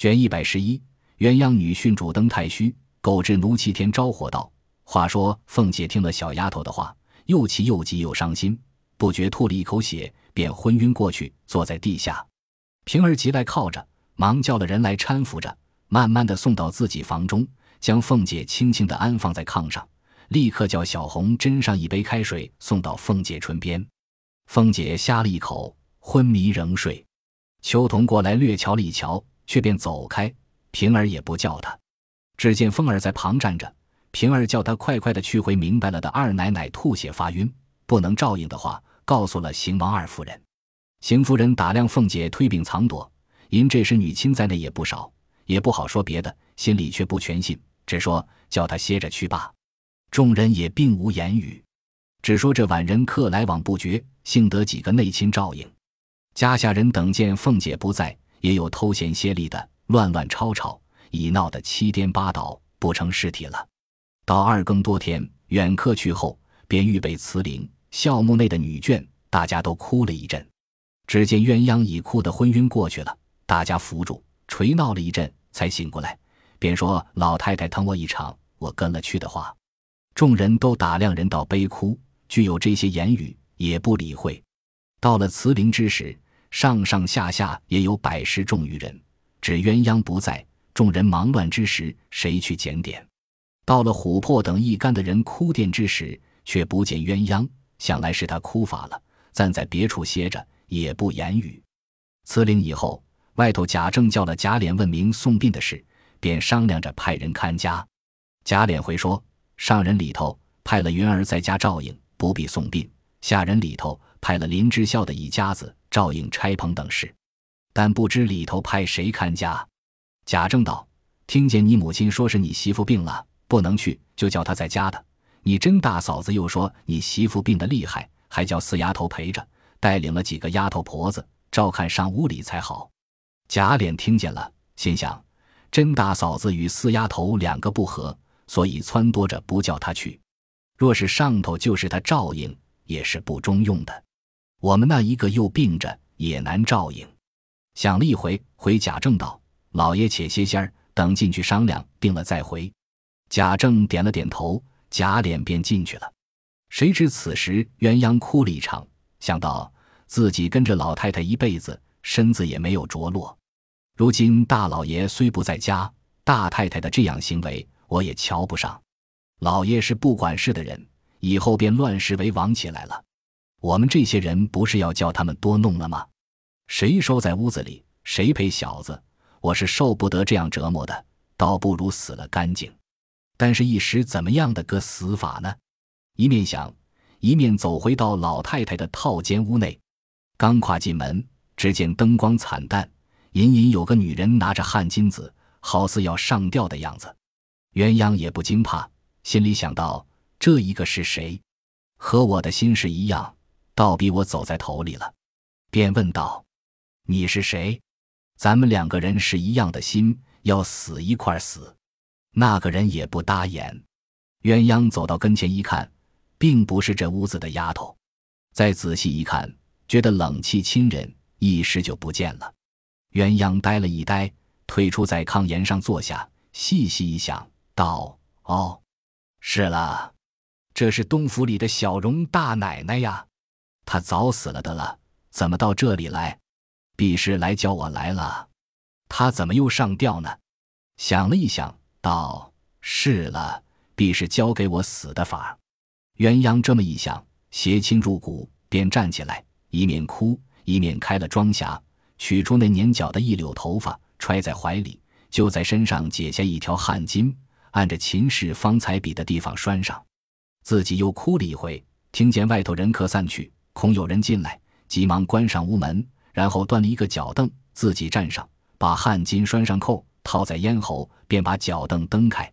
卷一百十一，鸳鸯女训主登太虚，狗至奴齐天招火道：“话说凤姐听了小丫头的话，又气又急又伤心，不觉吐了一口血，便昏晕过去，坐在地下。平儿急来靠着，忙叫了人来搀扶着，慢慢的送到自己房中，将凤姐轻轻的安放在炕上，立刻叫小红斟上一杯开水送到凤姐唇边。凤姐呷了一口，昏迷仍睡。秋桐过来略瞧了一瞧。却便走开，平儿也不叫他。只见凤儿在旁站着，平儿叫他快快的去回明白了的二奶奶吐血发晕，不能照应的话，告诉了邢王二夫人。邢夫人打量凤姐推病藏躲，因这时女亲在内也不少，也不好说别的，心里却不全信，只说叫他歇着去罢。众人也并无言语，只说这晚人客来往不绝，幸得几个内亲照应。家下人等见凤姐不在。也有偷闲歇力的，乱乱吵吵，已闹得七颠八倒，不成尸体了。到二更多天，远客去后，便预备辞灵。孝墓内的女眷，大家都哭了一阵。只见鸳鸯已哭得昏晕过去了，大家扶住，捶闹了一阵，才醒过来，便说：“老太太疼我一场，我跟了去的话。”众人都打量人道悲哭，具有这些言语，也不理会。到了辞灵之时。上上下下也有百十众余人，只鸳鸯不在。众人忙乱之时，谁去检点？到了琥珀等一干的人哭奠之时，却不见鸳鸯，想来是他哭乏了，暂在别处歇着，也不言语。辞灵以后，外头贾政叫了贾琏问明送殡的事，便商量着派人看家。贾琏回说：上人里头派了云儿在家照应，不必送殡；下人里头派了林之孝的一家子。照应差棚等事，但不知里头派谁看家。贾政道：“听见你母亲说是你媳妇病了，不能去，就叫她在家的。你甄大嫂子又说你媳妇病得厉害，还叫四丫头陪着，带领了几个丫头婆子照看上屋里才好。”贾琏听见了，心想：甄大嫂子与四丫头两个不和，所以撺掇着不叫她去。若是上头就是他照应，也是不中用的。我们那一个又病着，也难照应。想了一回，回贾政道：“老爷且歇歇儿，等进去商量定了再回。”贾政点了点头，贾琏便进去了。谁知此时鸳鸯哭了一场，想到自己跟着老太太一辈子，身子也没有着落。如今大老爷虽不在家，大太太的这样行为，我也瞧不上。老爷是不管事的人，以后便乱世为王起来了。我们这些人不是要叫他们多弄了吗？谁收在屋子里，谁陪小子？我是受不得这样折磨的，倒不如死了干净。但是，一时怎么样的个死法呢？一面想，一面走回到老太太的套间屋内。刚跨进门，只见灯光惨淡，隐隐有个女人拿着汗巾子，好似要上吊的样子。鸳鸯也不惊怕，心里想到：这一个是谁？和我的心事一样。倒比我走在头里了，便问道：“你是谁？咱们两个人是一样的心，要死一块死。”那个人也不搭言。鸳鸯走到跟前一看，并不是这屋子的丫头。再仔细一看，觉得冷气侵人，一时就不见了。鸳鸯呆了一呆，退出在炕沿上坐下，细细一想，道：“哦，是了，这是东府里的小荣大奶奶呀。”他早死了的了，怎么到这里来？必是来叫我来了。他怎么又上吊呢？想了一想，道：“是了，必是教给我死的法。”鸳鸯这么一想，邪亲入骨，便站起来，一面哭，一面开了装匣，取出那粘脚的一绺头发，揣在怀里，就在身上解下一条汗巾，按着秦氏方才比的地方拴上，自己又哭了一回。听见外头人客散去。恐有人进来，急忙关上屋门，然后端了一个脚凳，自己站上，把汗巾拴上扣，套在咽喉，便把脚凳蹬开。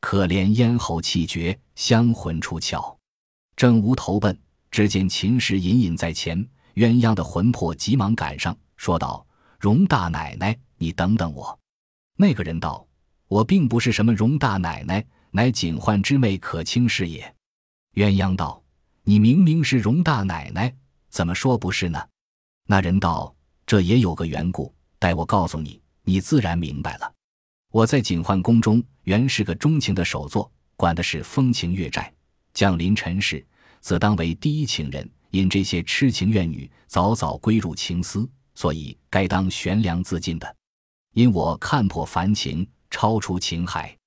可怜咽喉气绝，香魂出窍，正无投奔，只见秦氏隐隐在前，鸳鸯的魂魄急忙赶上，说道：“荣大奶奶，你等等我。”那个人道：“我并不是什么荣大奶奶，乃警幻之妹可卿是也。”鸳鸯道。你明明是荣大奶奶，怎么说不是呢？那人道：“这也有个缘故，待我告诉你。你自然明白了。我在景焕宫中原是个钟情的首座，管的是风情月债。降临尘世，则当为第一情人。因这些痴情怨女早早归入情丝，所以该当悬梁自尽的。因我看破凡情，超出情海，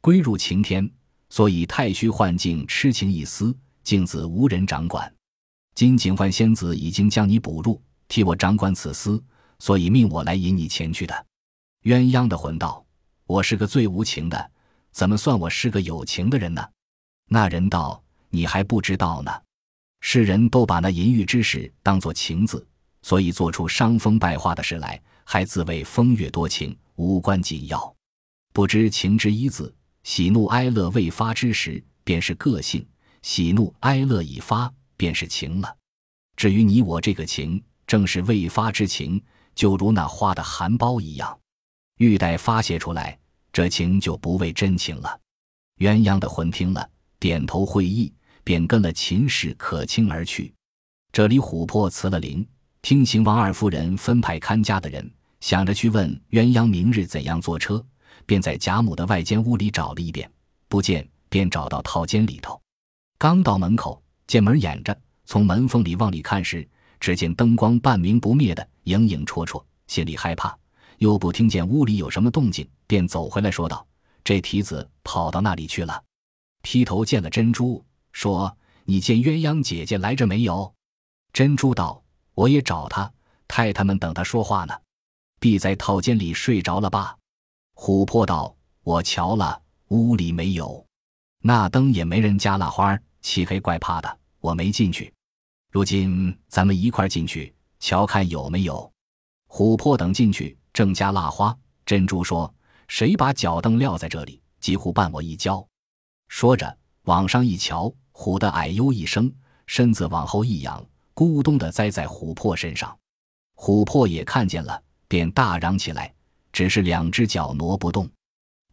归入情天，所以太虚幻境痴情一丝，镜子无人掌管。今景幻仙子已经将你捕入，替我掌管此司，所以命我来引你前去的。鸳鸯的魂道：“我是个最无情的，怎么算我是个有情的人呢？”那人道：“你还不知道呢。世人都把那淫欲之事当作情字，所以做出伤风败化的事来，还自谓风月多情，无关紧要。不知情之一字，喜怒哀乐未发之时，便是个性；喜怒哀乐已发，便是情了。至于你我这个情，正是未发之情，就如那花的含苞一样，欲待发泄出来，这情就不为真情了。鸳鸯的魂听了。点头会意，便跟了秦氏可卿而去。这里琥珀辞了灵，听秦王二夫人分派看家的人，想着去问鸳鸯明日怎样坐车，便在贾母的外间屋里找了一遍，不见，便找到套间里头。刚到门口，见门掩着，从门缝里往里看时，只见灯光半明不灭的，影影绰绰，心里害怕，又不听见屋里有什么动静，便走回来说道：“这蹄子跑到那里去了。”劈头见了珍珠，说：“你见鸳鸯姐姐来着没有？”珍珠道：“我也找她，太太们等她说话呢，必在套间里睡着了吧？”琥珀道：“我瞧了，屋里没有，那灯也没人加蜡花，漆黑怪怕的，我没进去。如今咱们一块进去，瞧看有没有。”琥珀等进去，正加蜡花。珍珠说：“谁把脚凳撂在这里？几乎绊我一跤。”说着，往上一瞧，虎的哎呦一声，身子往后一仰，咕咚的栽在琥珀身上。琥珀也看见了，便大嚷起来，只是两只脚挪不动。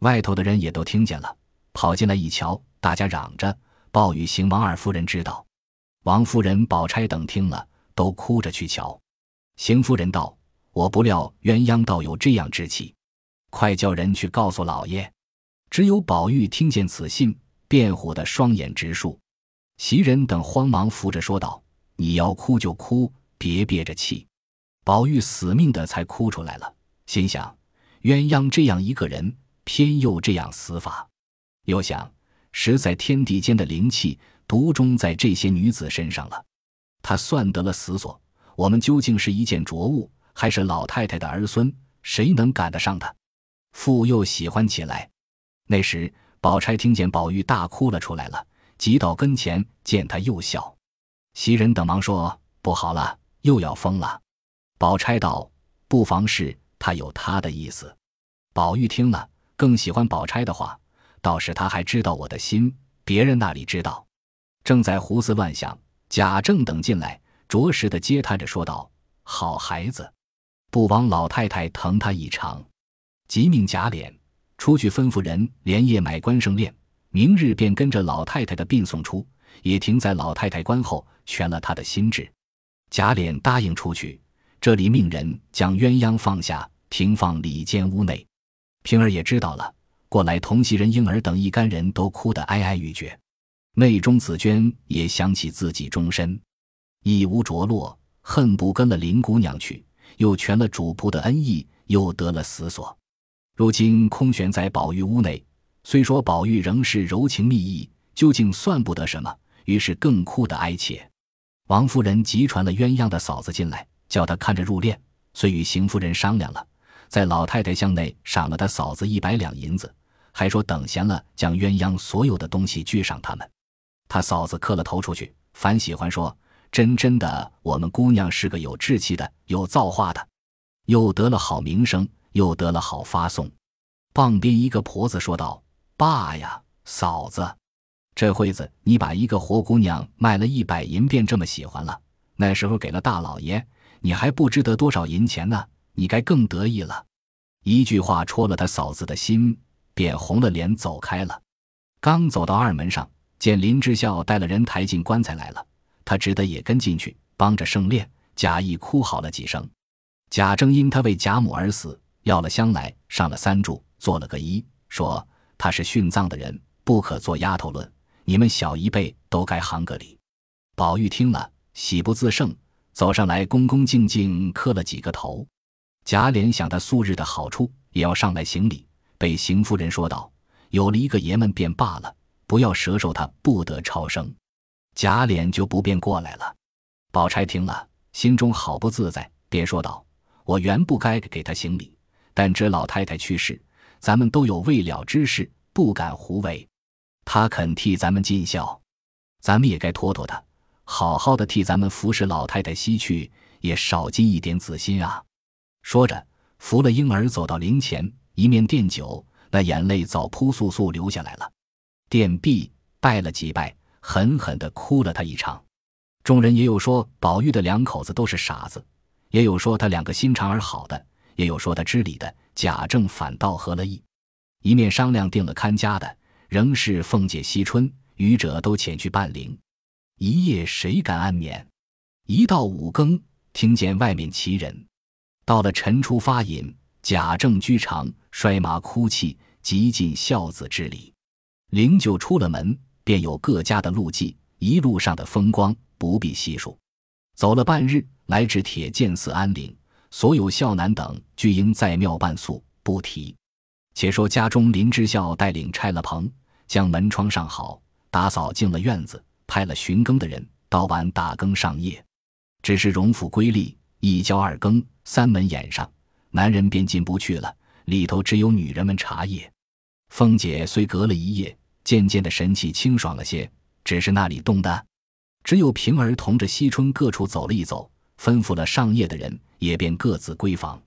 外头的人也都听见了，跑进来一瞧，大家嚷着报与邢王二夫人知道。王夫人、宝钗等听了，都哭着去瞧。邢夫人道：“我不料鸳鸯倒有这样志气，快叫人去告诉老爷。”只有宝玉听见此信。辩护的双眼直竖，袭人等慌忙扶着说道：“你要哭就哭，别憋着气。”宝玉死命的才哭出来了，心想：鸳鸯这样一个人，偏又这样死法。又想，实在天地间的灵气独钟在这些女子身上了。他算得了死所，我们究竟是一件浊物，还是老太太的儿孙？谁能赶得上他？父又喜欢起来。那时。宝钗听见宝玉大哭了出来了，急到跟前，见他又笑。袭人等忙说：“不好了，又要疯了。”宝钗道：“不妨事，他有他的意思。”宝玉听了，更喜欢宝钗的话，倒是他还知道我的心，别人那里知道？正在胡思乱想，贾政等进来，着实的嗟叹着说道：“好孩子，不枉老太太疼他一场。”即命贾琏。出去吩咐人连夜买关胜链，明日便跟着老太太的殡送出，也停在老太太棺后，全了他的心智。贾琏答应出去，这里命人将鸳鸯放下，停放里间屋内。平儿也知道了，过来同袭人、婴儿等一干人都哭得哀哀欲绝。内中紫娟也想起自己终身一无着落，恨不跟了林姑娘去，又全了主仆的恩义，又得了死所。如今空悬在宝玉屋内，虽说宝玉仍是柔情蜜意，究竟算不得什么，于是更哭得哀切。王夫人急传了鸳鸯的嫂子进来，叫她看着入殓，遂与邢夫人商量了，在老太太箱内赏了她嫂子一百两银子，还说等闲了将鸳鸯所有的东西聚上他们。他嫂子磕了头出去，反喜欢说：“真真的，我们姑娘是个有志气的、有造化的，又得了好名声。”又得了好发送，傍边一个婆子说道：“爸呀，嫂子，这会子你把一个活姑娘卖了一百银，便这么喜欢了。那时候给了大老爷，你还不知得多少银钱呢，你该更得意了。”一句话戳了他嫂子的心，便红了脸走开了。刚走到二门上，见林之孝带了人抬进棺材来了，他只得也跟进去，帮着圣殓，假意哭嚎了几声。贾政因他为贾母而死。要了香来，上了三炷，做了个揖，说他是殉葬的人，不可做丫头论。你们小一辈都该行个礼。宝玉听了，喜不自胜，走上来，恭恭敬敬磕了几个头。贾琏想他素日的好处，也要上来行礼，被邢夫人说道：“有了一个爷们便罢了，不要折寿他，不得超生。”贾琏就不便过来了。宝钗听了，心中好不自在，便说道：“我原不该给他行礼，但知老太太去世，咱们都有未了之事，不敢胡为。他肯替咱们尽孝，咱们也该托托他，好好的替咱们服侍老太太西去，也少尽一点子心啊。”说着，扶了婴儿走到灵前，一面奠酒，那眼泪早扑簌簌流下来了。奠毕，拜了几拜，狠狠地哭了他一场。众人也有说宝玉的两口子都是傻子，也有说他两个心肠儿好的，也有说他知礼的。贾政反倒合了意，一面商量定了看家的，仍是凤姐、惜春、余者都遣去办灵。一夜谁敢安眠？一到五更，听见外面齐人。到了晨初发引，贾政居长，摔马哭泣，极尽孝子之礼。灵柩出了门，便有各家的路迹，一路上的风光不必细数。走了半日，来至铁剑寺安灵，所有孝男等俱应在庙办宿，不提。且说家中林之孝带领拆了棚，将门窗上好，打扫净了院子，派了巡更的人到晚打更上夜。只是荣府归例，一交二更。三门掩上，男人便进不去了。里头只有女人们茶叶。凤姐虽隔了一夜，渐渐的神气清爽了些，只是那里冻的，只有平儿同着惜春各处走了一走，吩咐了上夜的人，也便各自归房。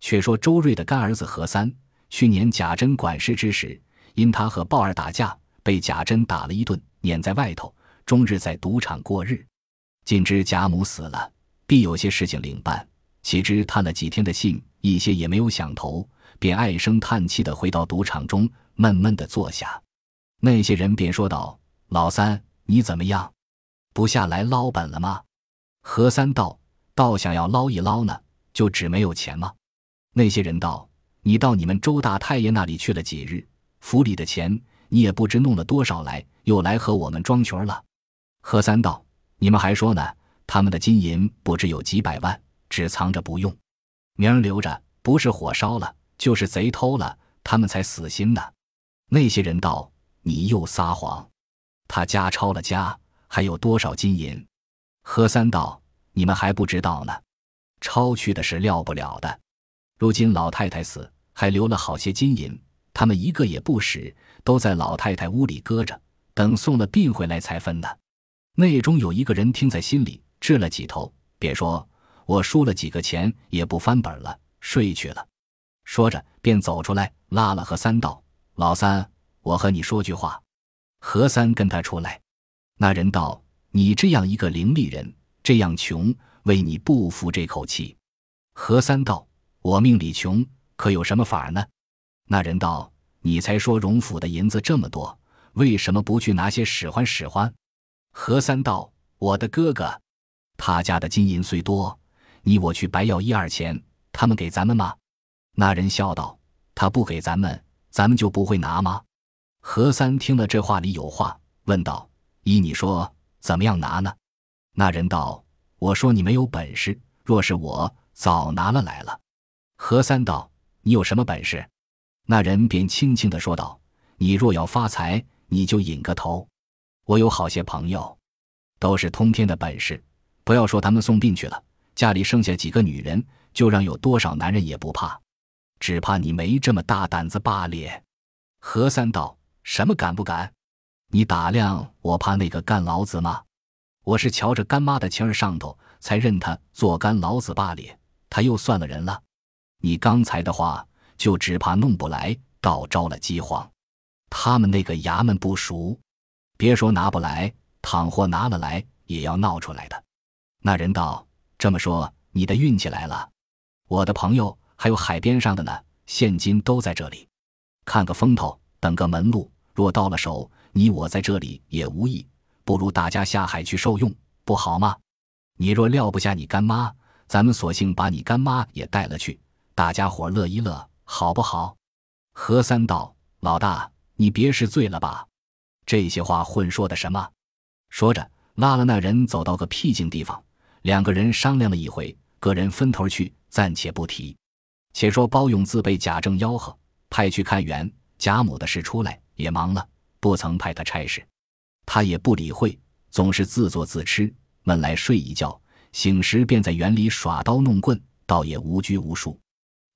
却说周瑞的干儿子何三，去年贾珍管事之时，因他和鲍二打架，被贾珍打了一顿，撵在外头，终日在赌场过日。尽知贾母死了，必有些事情领办。岂知探了几天的信，一些也没有想头，便唉声叹气的回到赌场中，闷闷的坐下。那些人便说道：“老三，你怎么样？不下来捞本了吗？”何三道：“倒想要捞一捞呢，就只没有钱吗？”那些人道：“你到你们周大太爷那里去了几日？府里的钱你也不知弄了多少来，又来和我们装群了。”何三道：“你们还说呢，他们的金银不知有几百万。”只藏着不用，明儿留着，不是火烧了，就是贼偷了，他们才死心呢。那些人道：“你又撒谎，他家抄了家，还有多少金银？”何三道：“你们还不知道呢，抄去的是料不了的。如今老太太死，还留了好些金银，他们一个也不使，都在老太太屋里搁着，等送了殡回来才分呢。”内中有一个人听在心里，掷了几头，便说。我输了几个钱，也不翻本了，睡去了。说着，便走出来，拉了何三道：“老三，我和你说句话。”何三跟他出来。那人道：“你这样一个伶俐人，这样穷，为你不服这口气。”何三道：“我命里穷，可有什么法呢？”那人道：“你才说荣府的银子这么多，为什么不去拿些使唤使唤？”何三道：“我的哥哥，他家的金银虽多。”你我去白要一二钱，他们给咱们吗？那人笑道：“他不给咱们，咱们就不会拿吗？”何三听了这话里有话，问道：“依你说，怎么样拿呢？”那人道：“我说你没有本事，若是我早拿了来了。”何三道：“你有什么本事？”那人便轻轻的说道：“你若要发财，你就引个头。我有好些朋友，都是通天的本事，不要说他们送殡去了。”家里剩下几个女人，就让有多少男人也不怕，只怕你没这么大胆子罢了。何三道：“什么敢不敢？你打量我怕那个干老子吗？我是瞧着干妈的情儿上头，才认他做干老子罢了。他又算了人了。你刚才的话，就只怕弄不来，倒招了饥荒。他们那个衙门不熟，别说拿不来，倘或拿了来，也要闹出来的。”那人道。这么说，你的运气来了。我的朋友还有海边上的呢，现今都在这里，看个风头，等个门路。若到了手，你我在这里也无益，不如大家下海去受用，不好吗？你若撂不下你干妈，咱们索性把你干妈也带了去，大家伙乐一乐，好不好？何三道：“老大，你别是醉了吧？这些话混说的什么？”说着，拉了那人走到个僻静地方，两个人商量了一回，个人分头去，暂且不提。且说包勇自被贾政吆喝，派去看园贾母的事出来，也忙了，不曾派他差事，他也不理会，总是自作自吃，闷来睡一觉，醒时便在园里耍刀弄棍，倒也无拘无束。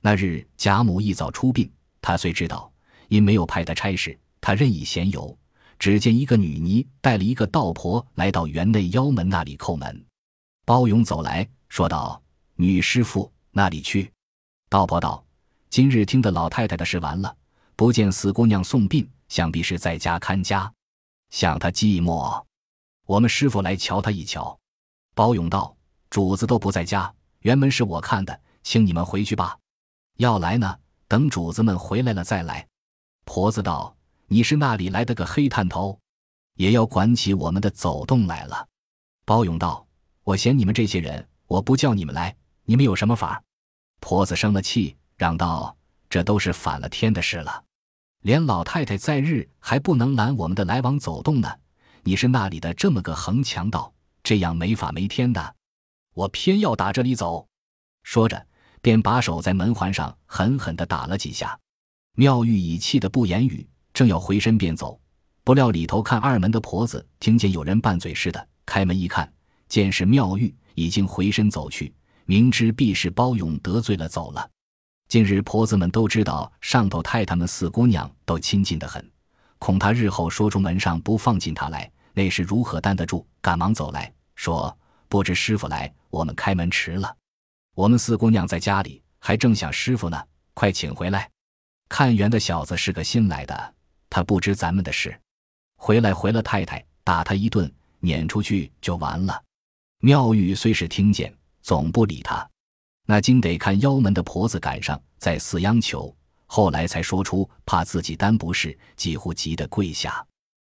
那日贾母一早出殡，他虽知道，因没有派他差事，他任意闲游。只见一个女尼带了一个道婆来到园内腰门那里叩门，包勇走来说道：“女师傅那里去？”道婆道：“今日听得老太太的事完了，不见四姑娘送殡，想必是在家看家，想她寂寞，我们师傅来瞧她一瞧。”包勇道：“主子都不在家，原门是我看的，请你们回去吧。要来呢，等主子们回来了再来。”婆子道。你是那里来的个黑探头，也要管起我们的走动来了？包勇道：“我嫌你们这些人，我不叫你们来，你们有什么法？”婆子生了气，嚷道：“这都是反了天的事了，连老太太在日还不能拦我们的来往走动呢。你是那里的这么个横强盗，这样没法没天的，我偏要打这里走。”说着，便把手在门环上狠狠地打了几下。妙玉已气得不言语。正要回身便走，不料里头看二门的婆子听见有人拌嘴似的，开门一看，见是妙玉，已经回身走去，明知必是包勇得罪了走了。近日婆子们都知道上头太太们四姑娘都亲近的很，恐他日后说出门上不放进他来，那是如何担得住？赶忙走来说：“不知师傅来，我们开门迟了。我们四姑娘在家里，还正想师傅呢，快请回来。看园的小子是个新来的。”他不知咱们的事，回来回了太太，打他一顿，撵出去就完了。妙玉虽是听见，总不理他，那经得看腰门的婆子赶上，在四央求，后来才说出怕自己担不是，几乎急得跪下。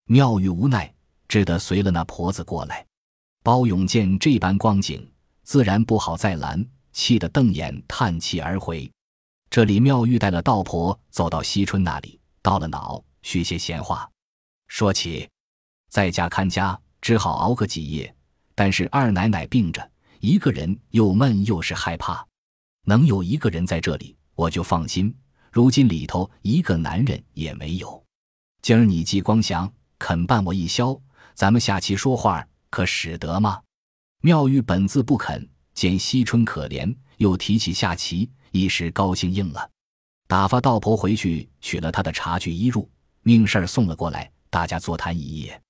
妙玉无奈，只得随了那婆子过来。包勇见这般光景，自然不好再拦，气得瞪眼叹气而回。这里妙玉带了道婆走到惜春那里，到了脑。续些闲话，说起在家看家，只好熬个几夜。但是二奶奶病着，一个人又闷又是害怕，能有一个人在这里，我就放心。如今里头一个男人也没有，今儿你既光祥肯伴我一宵，咱们下棋说话，可使得吗？妙玉本自不肯，见惜春可怜，又提起下棋，一时高兴应了。打发道婆回去取了他的茶具衣褥。命事儿送了过来，大家座谈一夜。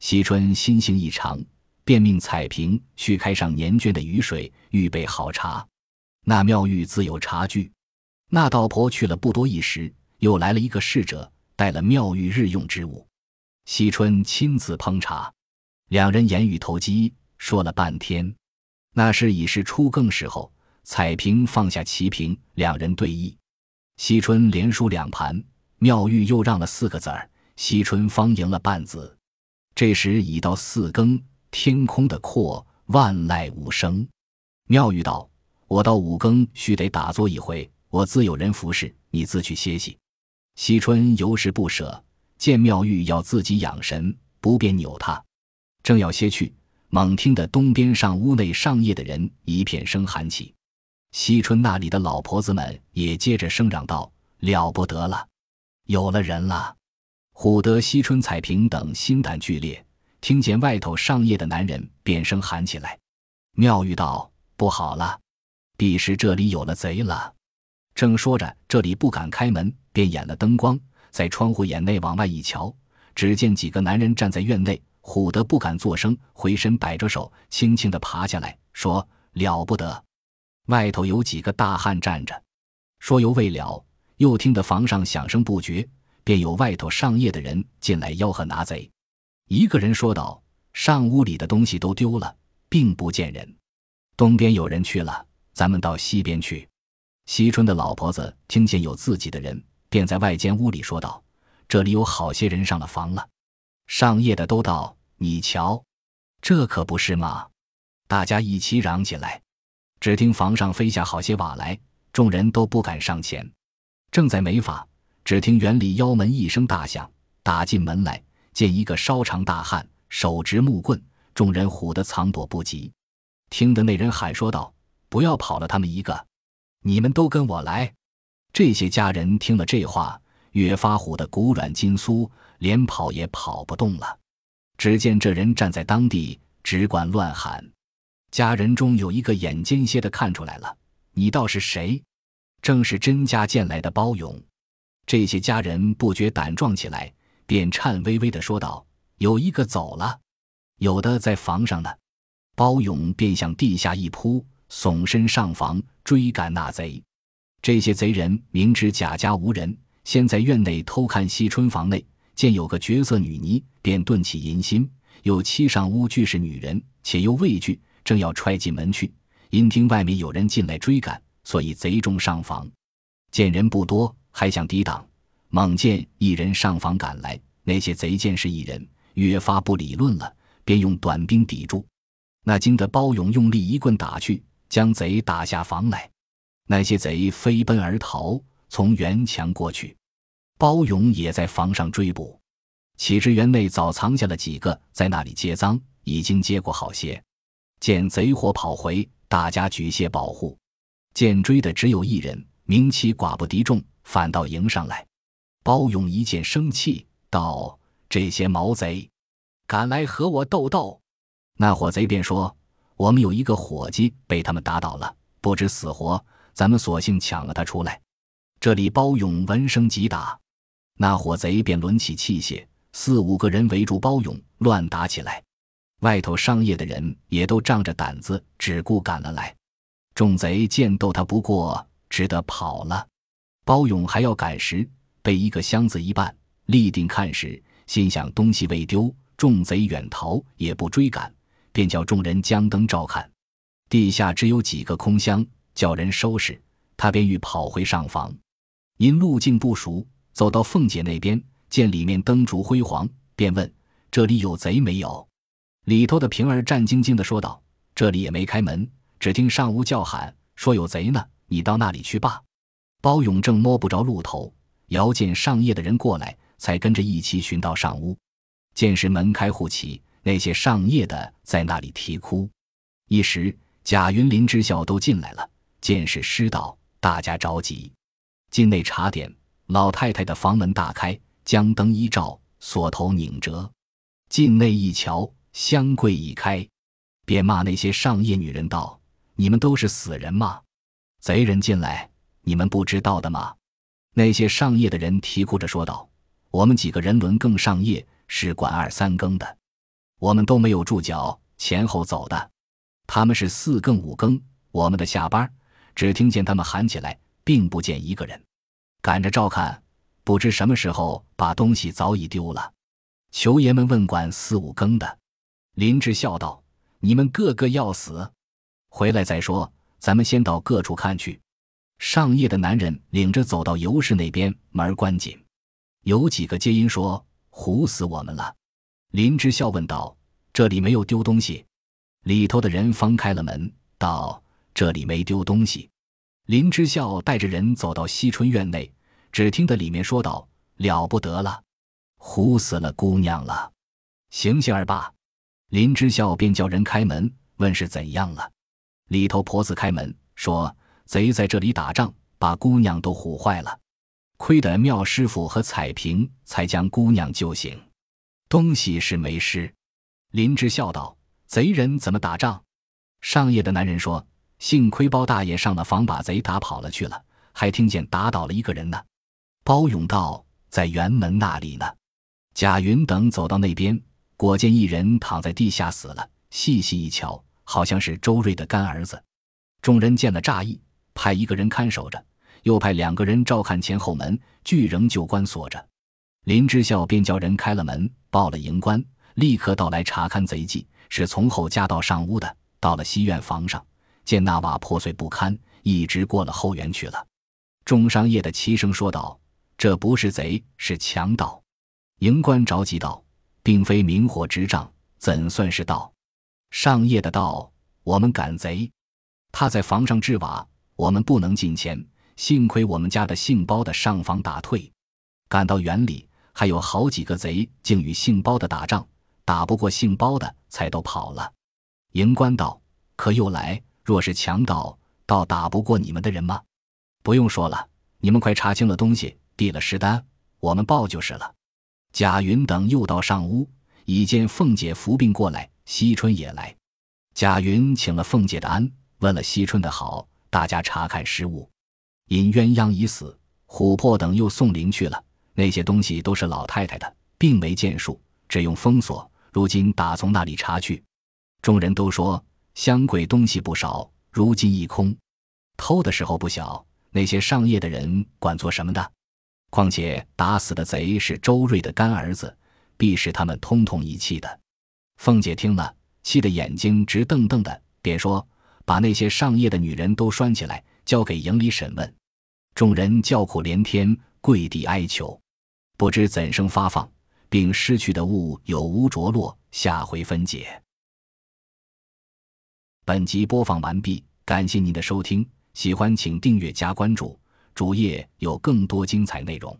惜春心性异常，便命彩萍去开上年卷的雨水，预备好茶。那妙玉自有茶具。那道婆去了不多一时，又来了一个侍者，带了妙玉日用之物。惜春亲自烹茶，两人言语投机，说了半天。那时已是初更时候，彩萍放下棋瓶，两人对弈。惜春连输两盘。妙玉又让了四个子儿，惜春方赢了半子。这时已到四更，天空的阔，万籁无声。妙玉道：“我到五更须得打坐一回，我自有人服侍，你自去歇息。”惜春犹是不舍，见妙玉要自己养神，不便扭他，正要歇去，猛听得东边上屋内上夜的人一片声喊起。惜春那里的老婆子们也接着声嚷道：“了不得了！”有了人了，唬得、惜春、彩萍等心胆俱裂，听见外头上夜的男人变声喊起来。妙玉道：“不好了，必是这里有了贼了。”正说着，这里不敢开门，便掩了灯光，在窗户眼内往外一瞧，只见几个男人站在院内。唬得不敢作声，回身摆着手，轻轻地爬下来，说：“了不得，外头有几个大汉站着。”说犹未了。又听得房上响声不绝，便有外头上夜的人进来吆喝拿贼。一个人说道：“上屋里的东西都丢了，并不见人。东边有人去了，咱们到西边去。”惜春的老婆子听见有自己的人，便在外间屋里说道：“这里有好些人上了房了。上夜的都到，你瞧，这可不是吗？”大家一起嚷起来。只听房上飞下好些瓦来。众人都不敢上前。正在没法，只听园里腰门一声大响，打进门来，见一个稍长大汉，手执木棍，众人唬得藏躲不及。听得那人喊说道：“不要跑了他们一个，你们都跟我来。”这些家人听了这话，越发唬得骨软筋酥，连跑也跑不动了。只见这人站在当地，只管乱喊。家人中有一个眼尖些的看出来了：“你倒是谁？”正是甄家见来的包勇。这些家人不觉胆壮起来，便颤巍巍的说道：“有一个走了，有的在房上呢。”包勇便向地下一扑，耸身上房追赶那贼。这些贼人明知贾家无人，先在院内偷看惜春房内，见有个绝色女尼，便顿起淫心。又七上屋俱是女人，且又畏惧，正要踹进门去，因听外面有人进来追赶，所以贼中上房。见人不多，还想抵挡，猛见一人上房赶来，那些贼见是一人，越发不理论了，便用短兵抵住。那惊得包勇用力一棍打去，将贼打下房来。那些贼飞奔而逃，从园墙过去，包勇也在房上追捕。岂知园内早藏下了几个，在那里接赃，已经接过好些。见贼火跑回，大家举械保护。见追的只有一人，名其寡不敌众，反倒迎上来。包勇一见生气，道：“这些毛贼，敢来和我斗斗？”那伙贼便说：“我们有一个伙计被他们打倒了，不知死活。”咱们索性抢了他出来。这里包勇闻声急打，那伙贼便抡起器械，四五个人围住包勇，乱打起来。外头商业的人也都仗着胆子，只顾赶了来。众贼见斗他不过，只得跑了。包勇还要赶时，被一个箱子一绊，立定看时，心想东西未丢，众贼远逃，也不追赶，便叫众人将灯照看，地下只有几个空箱。叫人收拾，他便欲跑回上房，因路径不熟，走到凤姐那边，见里面灯烛辉煌，便问：“这里有贼没有？”里头的平儿战兢兢的说道：“这里也没开门，只听上屋叫喊，说有贼呢，你到那里去罢。”包永正摸不着路头，遥见上夜的人过来，才跟着一起寻到上屋，见是门开户起，那些上夜的在那里啼哭，一时贾云、林之孝都进来了。见是失道，大家着急。进内查点，老太太的房门大开，将灯一照，锁头拧折。进内一瞧，香柜已开，便骂那些上夜女人道：“你们都是死人吗？贼人进来，你们不知道的吗？”那些上夜的人啼哭着说道：“我们几个人轮更上夜，是管二三更的，我们都没有住脚，前后走的。他们是四更五更，我们的下班。”只听见他们喊起来，并不见一个人，赶着照看，不知什么时候把东西早已丢了。求爷们问管四五更的，林志笑道：“你们个个要死，回来再说。咱们先到各处看去。”上夜的男人领着走到尤氏那边，门关紧。有几个接音说：“唬死我们了。”林之孝问道：“这里没有丢东西？”里头的人方开了门，道。这里没丢东西。林之孝带着人走到惜春院内，只听得里面说道：“了不得了，唬死了姑娘了。”行行儿吧。林之孝便叫人开门，问是怎样了。里头婆子开门说：“贼在这里打仗，把姑娘都唬坏了。亏得妙师傅和彩萍才将姑娘救醒，东西是没失。”林之孝道：“贼人怎么打仗？”上夜的男人说。幸亏包大爷上了房，把贼打跑了去了，还听见打倒了一个人呢。包勇道在辕门那里呢。贾云等走到那边，果见一人躺在地下死了。细细一瞧，好像是周瑞的干儿子。众人见了诧异，派一个人看守着，又派两个人照看前后门，俱仍旧关锁着。林之孝便叫人开了门，报了营官，立刻到来查看贼迹，是从后夹道上屋的。到了西院房上。见那瓦破碎不堪，一直过了后园去了。众商业的齐声说道：“这不是贼，是强盗。”营官着急道：“并非明火执仗，怎算是盗？”上夜的道：“我们赶贼，他在房上置瓦，我们不能进前，幸亏我们家的姓包的上房打退。赶到园里，还有好几个贼，竟与姓包的打仗，打不过姓包的，才都跑了。营官道：“可又来？若是强盗，倒打不过你们的人吗？”不用说了，你们快查清了东西，递了实单，我们报就是了。贾云等又到上屋，已见凤姐服病过来，惜春也来。贾云请了凤姐的安，问了惜春的好，大家查看失物。因鸳鸯已死，琥珀等又送灵去了。那些东西都是老太太的，并没见数，只用封锁。如今打从那里查去。众人都说香柜东西不少，如今一空，偷的时候不小。那些上夜的人管做什么的？况且打死的贼是周瑞的干儿子，必是他们通通一气的。凤姐听了。气得眼睛直瞪瞪的，便说：“把那些上夜的女人都拴起来，交给营里审问。”众人叫苦连天，跪地哀求，不知怎生发放，并失去的物有无着落。下回分解。本集播放完毕，感谢您的收听，喜欢请订阅加关注，主页有更多精彩内容。